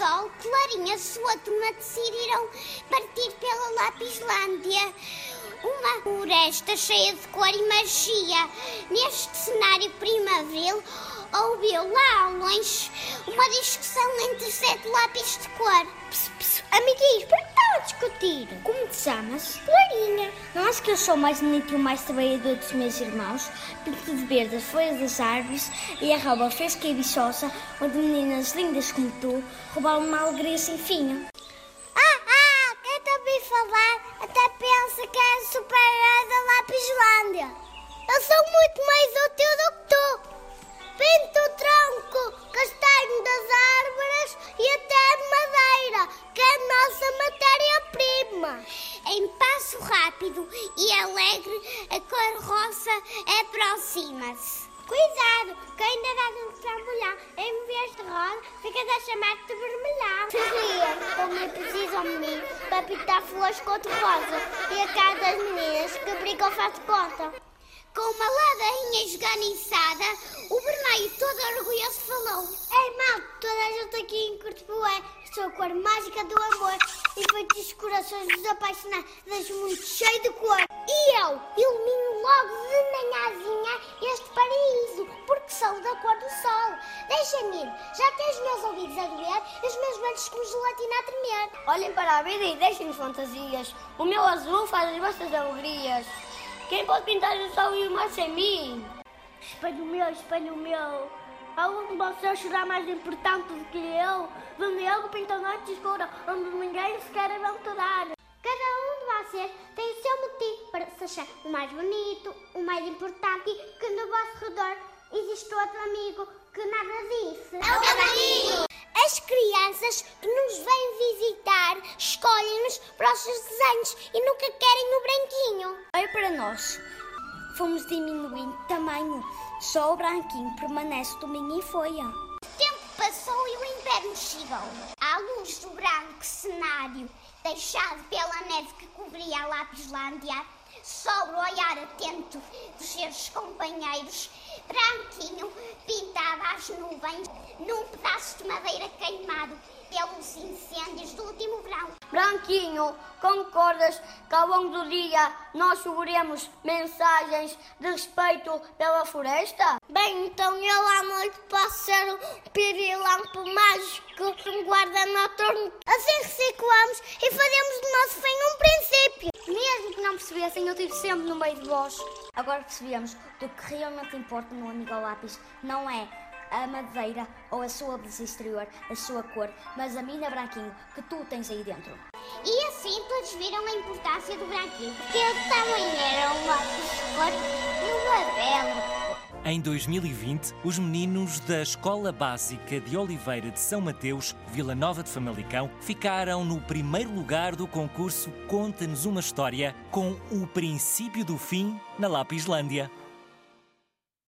Sol, Clarinha e sua turma decidiram partir pela Lapislândia. Uma floresta cheia de cor e magia. Neste cenário primaveril, ouviu lá ao longe uma discussão entre sete lápis de cor. Pss, pss, amiguinhos, por que estão a discutir? Como te chamas? Clarinha. Não acho que eu sou mais bonito e o mais trabalhador dos meus irmãos? Pinto de verde as folhas das árvores e a roupa fresca e bichosa, onde meninas lindas como tu roubaram uma alegria sem fim. Ah, ah, quem te ouvi falar até pensa que é super-herói da Lapislândia. Eu sou muito mais útil do que tu. Pinto o tronco, rápido e alegre, a cor roça aproxima-se. Cuidado, que ainda dá de um trambolhão. Em vez de rosa, ficas a chamar-te de vermelhão. Seria, como é preciso ao menino para pintar flores cor-de-rosa. E a cara das meninas que brincam faz conta. Com uma ladainha esganiçada, o Bernardo todo orgulhoso falou Ei mal, toda a gente aqui em Cortebué Sou a cor mágica do amor E os corações dos apaixonados muito cheio de cor E eu ilumino logo de manhãzinha este paraíso Porque sou da cor do sol Deixa-me ir, já que os meus ouvidos a doer E os meus velhos como gelatina a tremer Olhem para a vida e deixem-nos fantasias. O meu azul faz as vossas alegrias. Quem pode pintar o sol e o mar sem mim? Espelho meu, espelho meu. Algum de vocês será mais importante do que eu? Eu que pinto a noite escura, onde ninguém se quer aventurar. Cada um de vocês tem o seu motivo para se achar o mais bonito, o mais importante que no vosso redor existe outro amigo que nada disse. É o amigo! As crianças que nos vêm visitar escolhem-nos para os seus desenhos e nunca querem o branquinho. Olha para nós. Fomos diminuindo de tamanho. Só o branquinho permanece do mini folha. O tempo passou e o inverno chegou. À luz do branco cenário, deixado pela neve que cobria a Lapislândia, sobre o olhar atento dos seus companheiros, Branquinho pintava nuvens num pedaço de madeira queimado pelos incêndios do último verão. Branquinho, concordas que ao longo do dia nós seguremos mensagens de respeito pela floresta? Bem, então eu à noite posso ser um pirilampo mágico que me guarda noturno. Assim reciclamos e fazemos do nosso fim um princípio. Mesmo que não percebessem, eu estive sempre no meio de vós. Agora percebemos que o que realmente importa no amigo ao lápis não é a madeira ou a sua beleza exterior, a sua cor, mas a mina branquinho que tu tens aí dentro. E assim todos viram a importância do branquinho, porque ele também era um de cor e uma bela Em 2020, os meninos da Escola Básica de Oliveira de São Mateus, Vila Nova de Famalicão, ficaram no primeiro lugar do concurso Conta-nos uma História com o princípio do fim na Lapislândia.